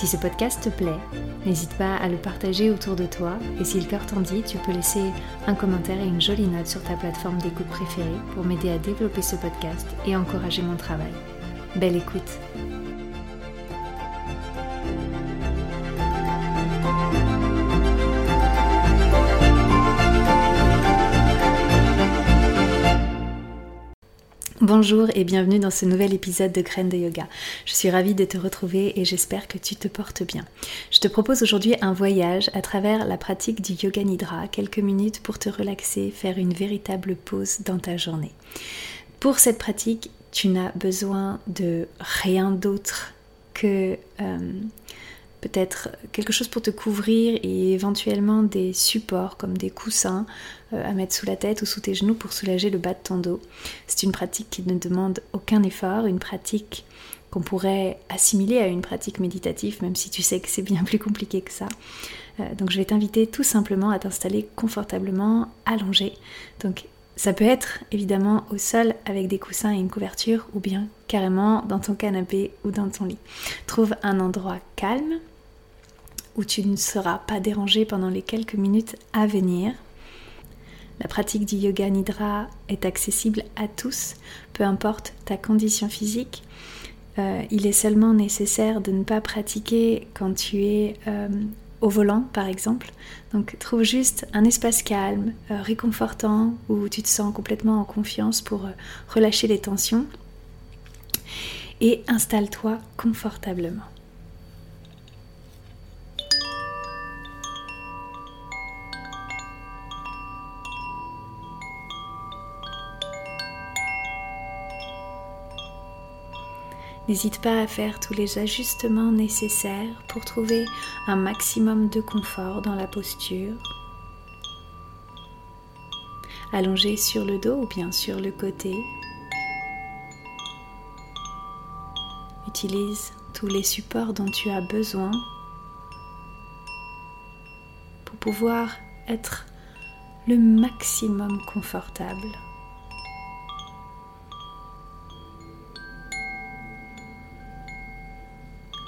Si ce podcast te plaît, n'hésite pas à le partager autour de toi et si le cœur t'en dit, tu peux laisser un commentaire et une jolie note sur ta plateforme d'écoute préférée pour m'aider à développer ce podcast et encourager mon travail. Belle écoute Bonjour et bienvenue dans ce nouvel épisode de Graines de Yoga. Je suis ravie de te retrouver et j'espère que tu te portes bien. Je te propose aujourd'hui un voyage à travers la pratique du Yoga Nidra, quelques minutes pour te relaxer, faire une véritable pause dans ta journée. Pour cette pratique, tu n'as besoin de rien d'autre que euh, peut-être quelque chose pour te couvrir et éventuellement des supports comme des coussins à mettre sous la tête ou sous tes genoux pour soulager le bas de ton dos. C'est une pratique qui ne demande aucun effort, une pratique qu'on pourrait assimiler à une pratique méditative, même si tu sais que c'est bien plus compliqué que ça. Euh, donc je vais t'inviter tout simplement à t'installer confortablement allongé. Donc ça peut être évidemment au sol avec des coussins et une couverture ou bien carrément dans ton canapé ou dans ton lit. Trouve un endroit calme où tu ne seras pas dérangé pendant les quelques minutes à venir. La pratique du yoga nidra est accessible à tous, peu importe ta condition physique. Euh, il est seulement nécessaire de ne pas pratiquer quand tu es euh, au volant par exemple. Donc trouve juste un espace calme, euh, réconfortant, où tu te sens complètement en confiance pour relâcher les tensions. Et installe-toi confortablement. N'hésite pas à faire tous les ajustements nécessaires pour trouver un maximum de confort dans la posture. Allongé sur le dos ou bien sur le côté. Utilise tous les supports dont tu as besoin pour pouvoir être le maximum confortable.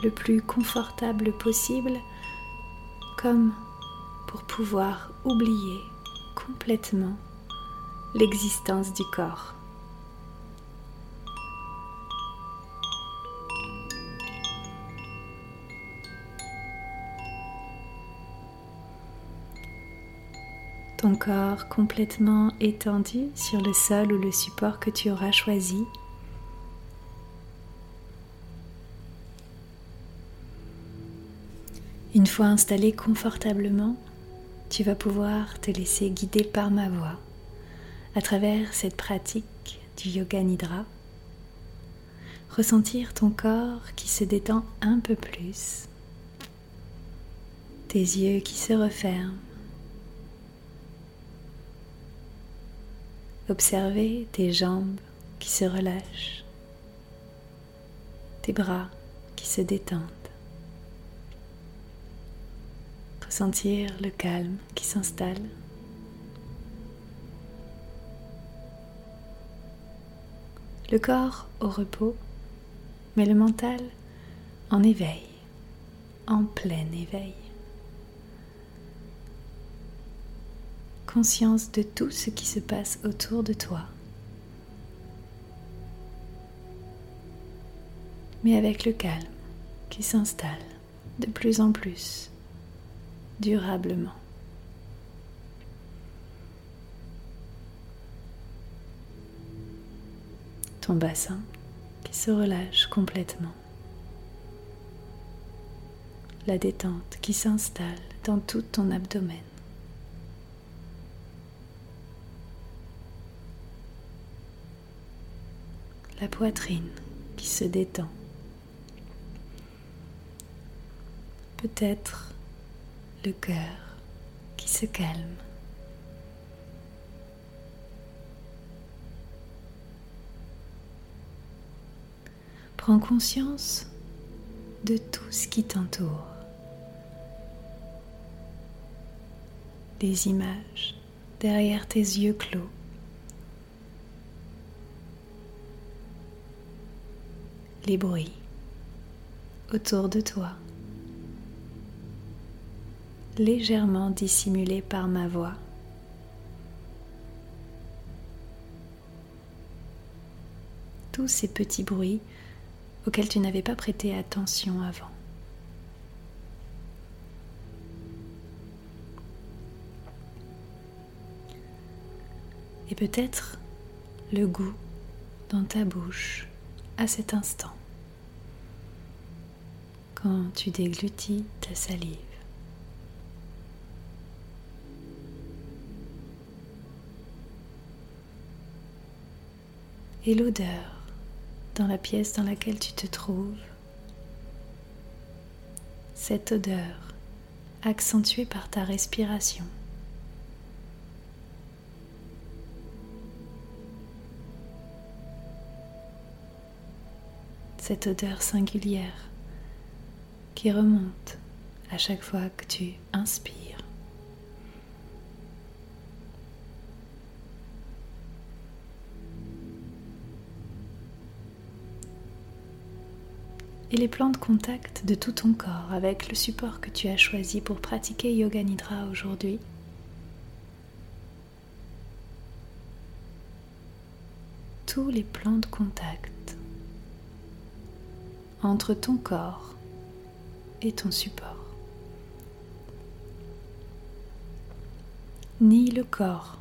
Le plus confortable possible, comme pour pouvoir oublier complètement l'existence du corps. Ton corps complètement étendu sur le sol ou le support que tu auras choisi Une fois installé confortablement, tu vas pouvoir te laisser guider par ma voix à travers cette pratique du yoga nidra. Ressentir ton corps qui se détend un peu plus, tes yeux qui se referment. Observer tes jambes qui se relâchent, tes bras qui se détendent. Sentir le calme qui s'installe. Le corps au repos, mais le mental en éveil, en plein éveil. Conscience de tout ce qui se passe autour de toi, mais avec le calme qui s'installe de plus en plus durablement. Ton bassin qui se relâche complètement. La détente qui s'installe dans tout ton abdomen. La poitrine qui se détend. Peut-être le cœur qui se calme. Prends conscience de tout ce qui t'entoure. Des images derrière tes yeux clos. Les bruits autour de toi légèrement dissimulés par ma voix. Tous ces petits bruits auxquels tu n'avais pas prêté attention avant. Et peut-être le goût dans ta bouche à cet instant, quand tu déglutis ta salive. Et l'odeur dans la pièce dans laquelle tu te trouves. Cette odeur accentuée par ta respiration. Cette odeur singulière qui remonte à chaque fois que tu inspires. Et les plans de contact de tout ton corps avec le support que tu as choisi pour pratiquer Yoga Nidra aujourd'hui. Tous les plans de contact entre ton corps et ton support. Ni le corps,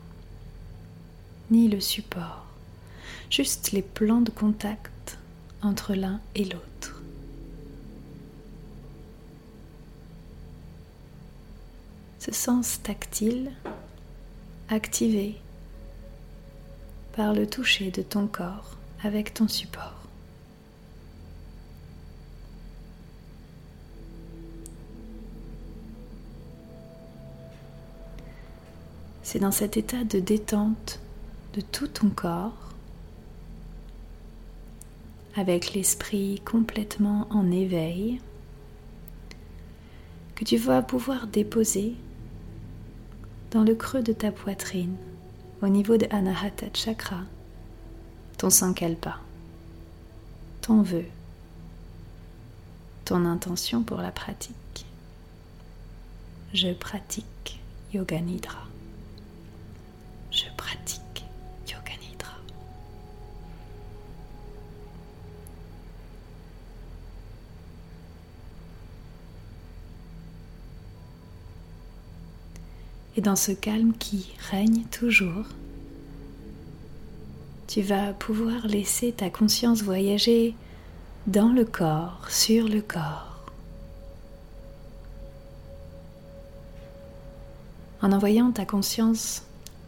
ni le support, juste les plans de contact entre l'un et l'autre. Ce sens tactile activé par le toucher de ton corps avec ton support. C'est dans cet état de détente de tout ton corps, avec l'esprit complètement en éveil, que tu vas pouvoir déposer dans le creux de ta poitrine, au niveau de Anahata Chakra, ton sankalpa, ton vœu, ton intention pour la pratique. Je pratique Yoga Nidra. Et dans ce calme qui règne toujours, tu vas pouvoir laisser ta conscience voyager dans le corps, sur le corps, en envoyant ta conscience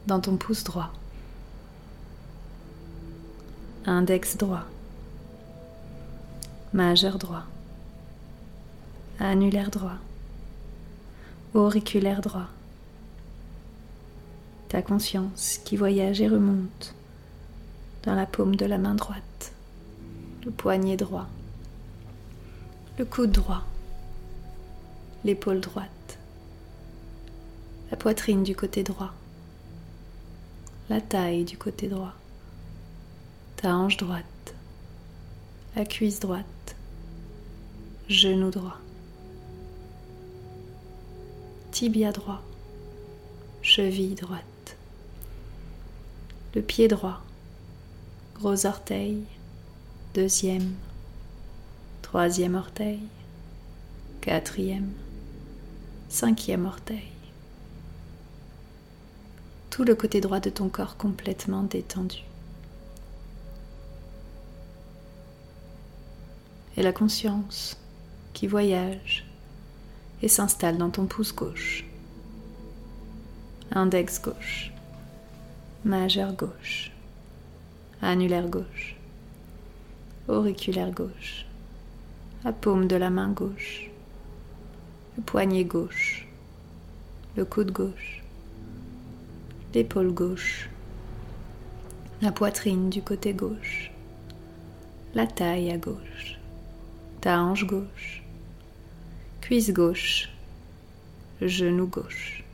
dans ton pouce droit, index droit, majeur droit, annulaire droit, auriculaire droit ta conscience qui voyage et remonte dans la paume de la main droite, le poignet droit, le coude droit, l'épaule droite, la poitrine du côté droit, la taille du côté droit, ta hanche droite, la cuisse droite, genou droit, tibia droit, cheville droite le pied droit, gros orteil, deuxième, troisième orteil, quatrième, cinquième orteil. Tout le côté droit de ton corps complètement détendu. Et la conscience qui voyage et s'installe dans ton pouce gauche, index gauche, majeur gauche, annulaire gauche, auriculaire gauche, la paume de la main gauche, le poignet gauche, le coude gauche, l'épaule gauche, la poitrine du côté gauche, la taille à gauche, ta hanche gauche, cuisse gauche, le genou gauche,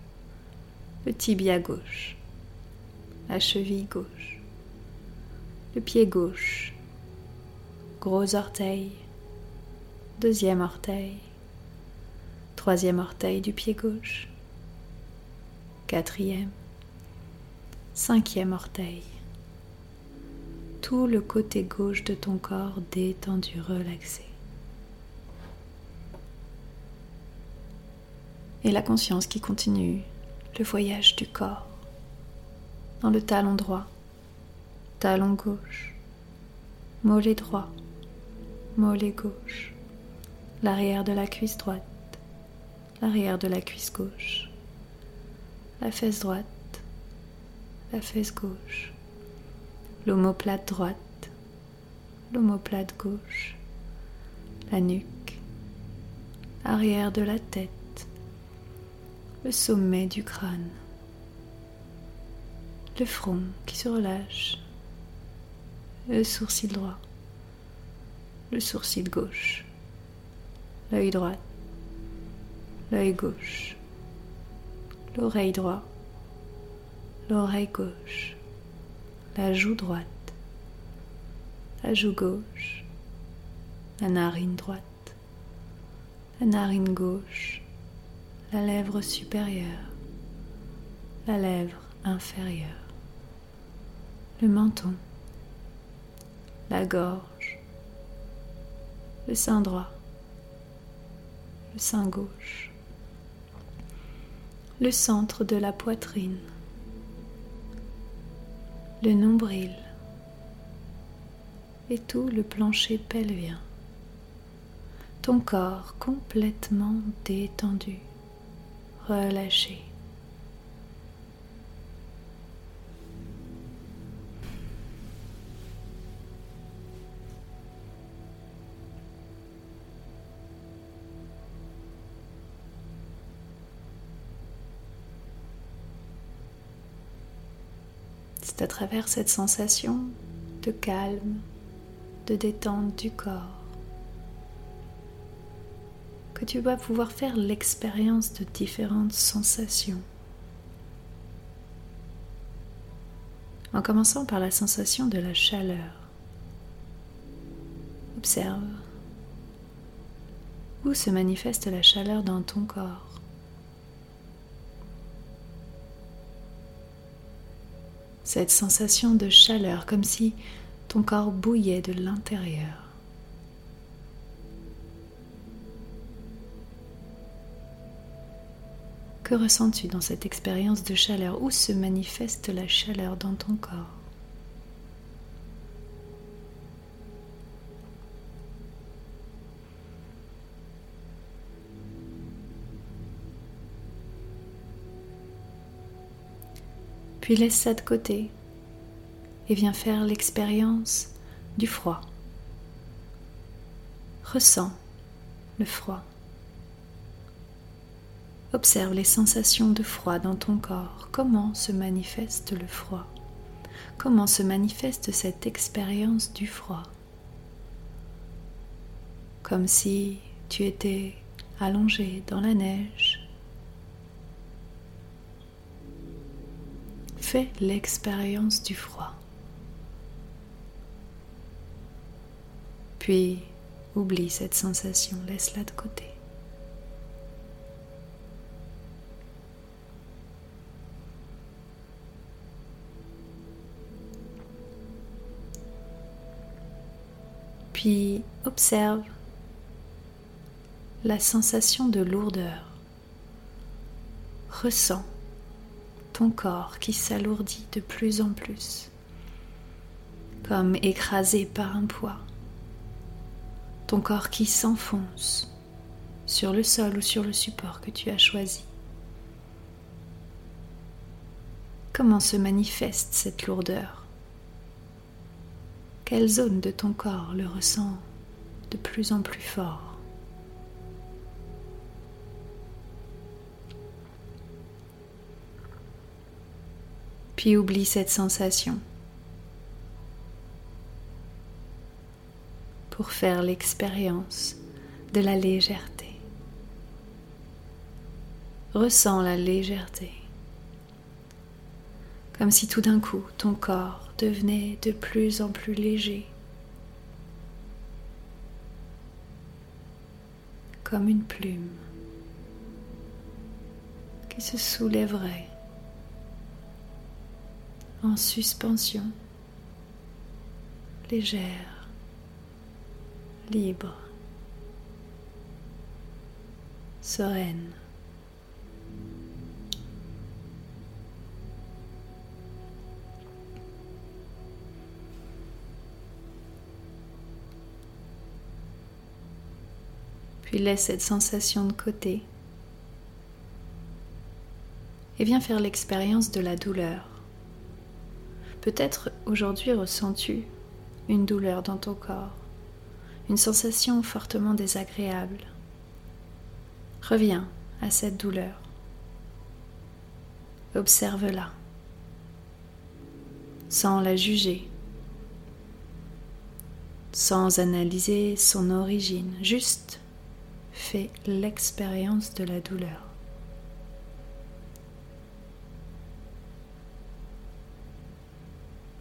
le tibia gauche, la cheville gauche, le pied gauche, gros orteil, deuxième orteil, troisième orteil du pied gauche, quatrième, cinquième orteil, tout le côté gauche de ton corps détendu, relaxé. Et la conscience qui continue le voyage du corps dans le talon droit, talon gauche, mollet droit, mollet gauche, l'arrière de la cuisse droite, l'arrière de la cuisse gauche, la fesse droite, la fesse gauche, l'omoplate droite, l'omoplate gauche, la nuque, arrière de la tête, le sommet du crâne, le front qui se relâche, le sourcil droit, le sourcil gauche, l'œil droit, l'œil gauche, l'oreille droite, l'oreille gauche, la joue droite, la joue gauche, la narine droite, la narine gauche, la lèvre supérieure, la lèvre inférieure, le menton, la gorge, le sein droit, le sein gauche, le centre de la poitrine, le nombril. Et tout le plancher pelvien, ton corps complètement détendu, relâché. C'est à travers cette sensation de calme, de détente du corps que tu vas pouvoir faire l'expérience de différentes sensations. En commençant par la sensation de la chaleur. Observe où se manifeste la chaleur dans ton corps. Cette sensation de chaleur, comme si ton corps bouillait de l'intérieur. Que ressens-tu dans cette expérience de chaleur? Où se manifeste la chaleur dans ton corps? Puis laisse ça de côté et viens faire l'expérience du froid. Ressens le froid. Observe les sensations de froid dans ton corps. Comment se manifeste le froid? Comment se manifeste cette expérience du froid? Comme si tu étais allongé dans la neige Fais l'expérience du froid. Puis oublie cette sensation, laisse-la de côté. Puis observe la sensation de lourdeur. Ressens ton corps qui s'alourdit de plus en plus, comme écrasé par un poids. Ton corps qui s'enfonce sur le sol ou sur le support que tu as choisi. Comment se manifeste cette lourdeur? Quelle zone de ton corps le ressent de plus en plus fort? Puis oublie cette sensation. pour faire l'expérience de la légèreté. Ressens la légèreté, comme si tout d'un coup ton corps devenait de plus en plus léger, comme une plume qui se soulèverait en suspension, légère, libre, sereine. Puis laisse cette sensation de côté et viens faire l'expérience de la douleur. Peut-être aujourd'hui ressens-tu une douleur dans ton corps, une sensation fortement désagréable. Reviens à cette douleur. Observe-la sans la juger, sans analyser son origine, juste fais l'expérience de la douleur.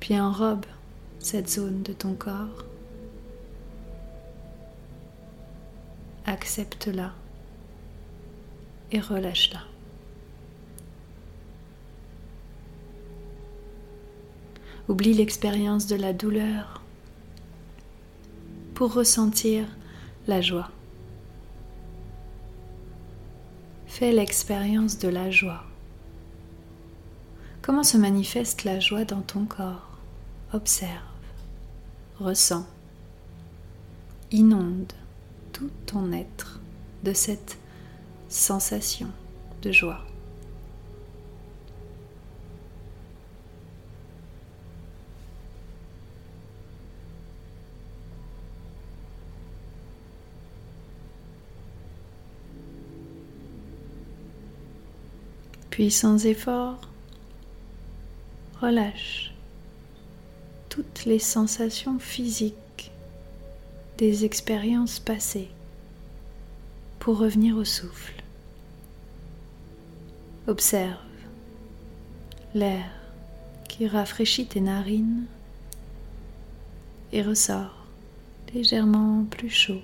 Puis enrobe cette zone de ton corps. Accepte-la et relâche-la. Oublie l'expérience de la douleur pour ressentir la joie. Fais l'expérience de la joie. Comment se manifeste la joie dans ton corps? Observe, ressens, inonde tout ton être de cette sensation de joie. Puis sans effort, relâche les sensations physiques des expériences passées pour revenir au souffle. Observe l'air qui rafraîchit tes narines et ressort légèrement plus chaud.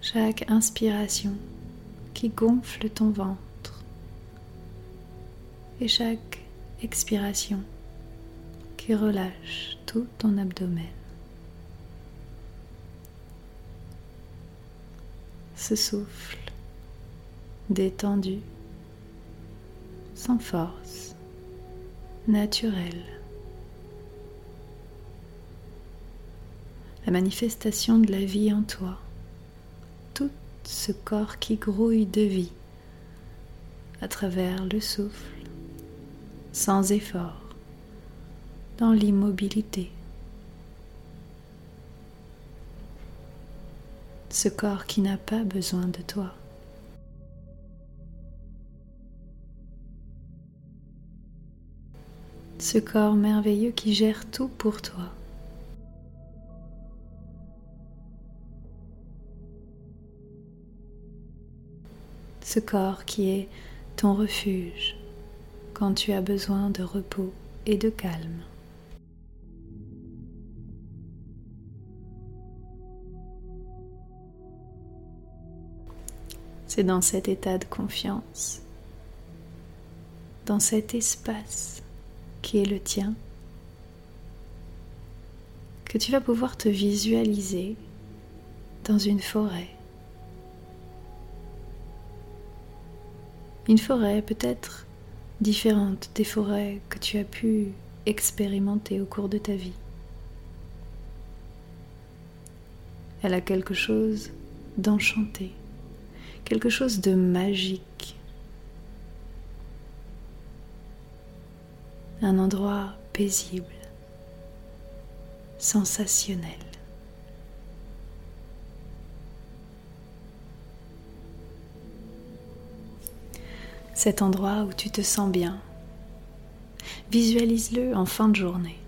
Chaque inspiration qui gonfle ton ventre et chaque expiration qui relâche tout ton abdomen. Ce souffle détendu, sans force, naturel. La manifestation de la vie en toi ce corps qui grouille de vie à travers le souffle, sans effort, dans l'immobilité. Ce corps qui n'a pas besoin de toi. Ce corps merveilleux qui gère tout pour toi. ce corps qui est ton refuge quand tu as besoin de repos et de calme. C'est dans cet état de confiance, dans cet espace qui est le tien, que tu vas pouvoir te visualiser dans une forêt Une forêt peut-être différente des forêts que tu as pu expérimenter au cours de ta vie. Elle a quelque chose d'enchanté, quelque chose de magique. Un endroit paisible, sensationnel. Cet endroit où tu te sens bien. Visualise-le en fin de journée.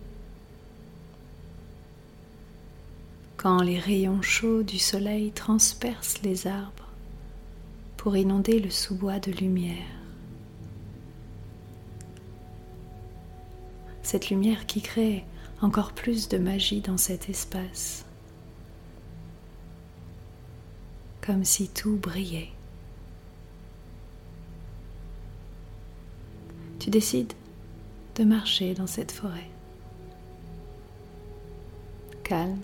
Quand les rayons chauds du soleil transpercent les arbres pour inonder le sous-bois de lumière. Cette lumière qui crée encore plus de magie dans cet espace. Comme si tout brillait. Tu décides de marcher dans cette forêt. Calme,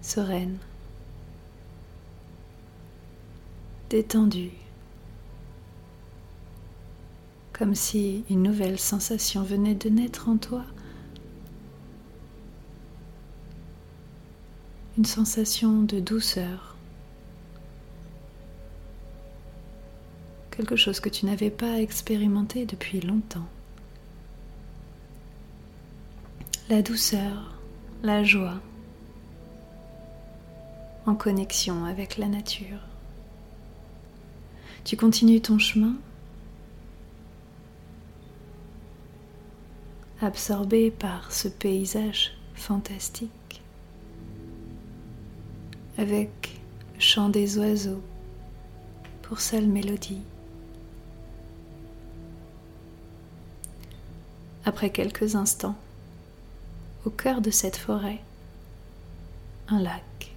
sereine, détendue, comme si une nouvelle sensation venait de naître en toi. Une sensation de douceur, quelque chose que tu n'avais pas expérimenté depuis longtemps. La douceur, la joie, en connexion avec la nature. Tu continues ton chemin, absorbé par ce paysage fantastique avec le chant des oiseaux pour seule mélodie. Après quelques instants, au cœur de cette forêt, un lac.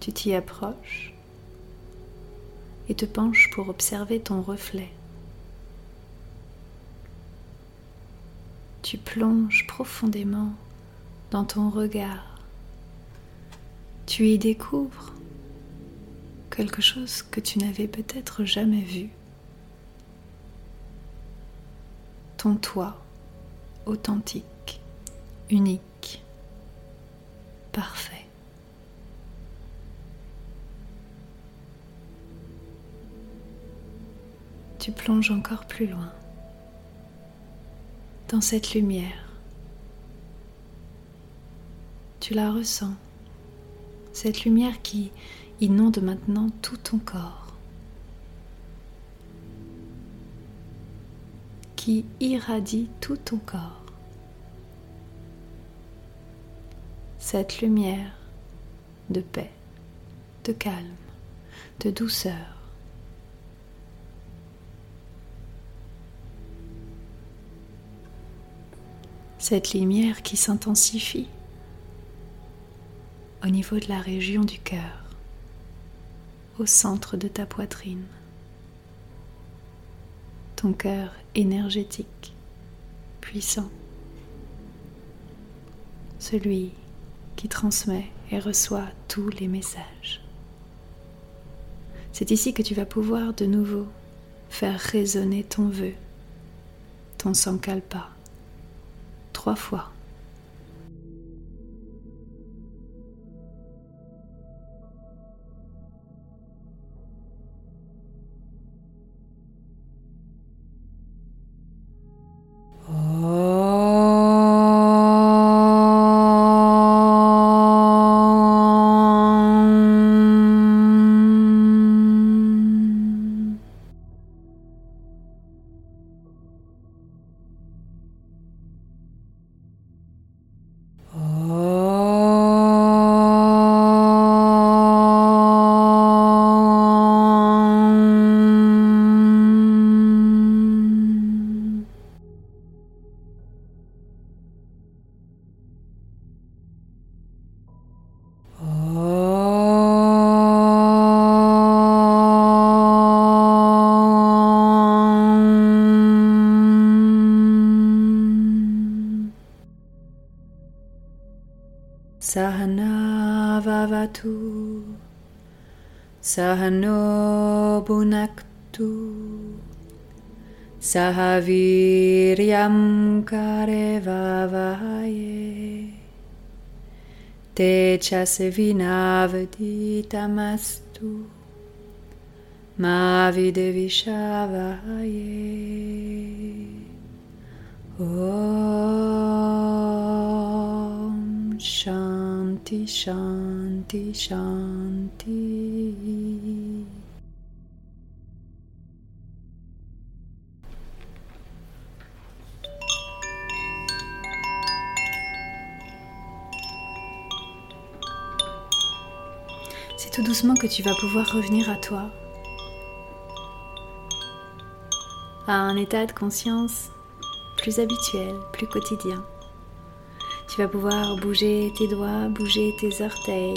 Tu t'y approches et te penches pour observer ton reflet. Tu plonges profondément dans ton regard tu y découvres quelque chose que tu n'avais peut-être jamais vu. Ton toi authentique, unique, parfait. Tu plonges encore plus loin dans cette lumière. Tu la ressens cette lumière qui inonde maintenant tout ton corps, qui irradie tout ton corps. Cette lumière de paix, de calme, de douceur. Cette lumière qui s'intensifie au niveau de la région du cœur, au centre de ta poitrine. Ton cœur énergétique, puissant, celui qui transmet et reçoit tous les messages. C'est ici que tu vas pouvoir de nouveau faire résonner ton vœu, ton sankalpa, trois fois. Bhavatu Sahano Bhunaktu Sahaviryam Karevavaye Te Chasvinavaditamastu Mavidevishavaye Om Shanti Shanti, Shanti, C'est tout doucement que tu vas pouvoir revenir à toi, à un état de conscience plus habituel, plus quotidien. Tu vas pouvoir bouger tes doigts, bouger tes orteils,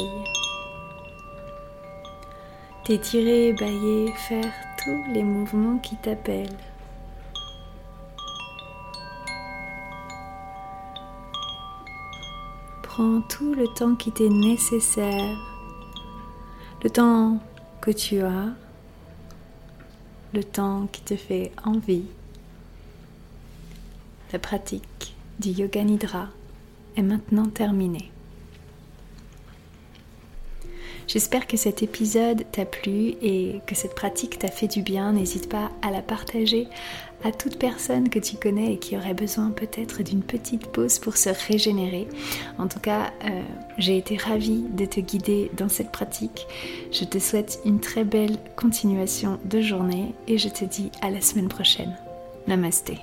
t'étirer, bailler, faire tous les mouvements qui t'appellent. Prends tout le temps qui t'est nécessaire, le temps que tu as, le temps qui te fait envie. La pratique du Yoga Nidra maintenant terminée. J'espère que cet épisode t'a plu et que cette pratique t'a fait du bien. N'hésite pas à la partager à toute personne que tu connais et qui aurait besoin peut-être d'une petite pause pour se régénérer. En tout cas, euh, j'ai été ravie de te guider dans cette pratique. Je te souhaite une très belle continuation de journée et je te dis à la semaine prochaine. Namasté.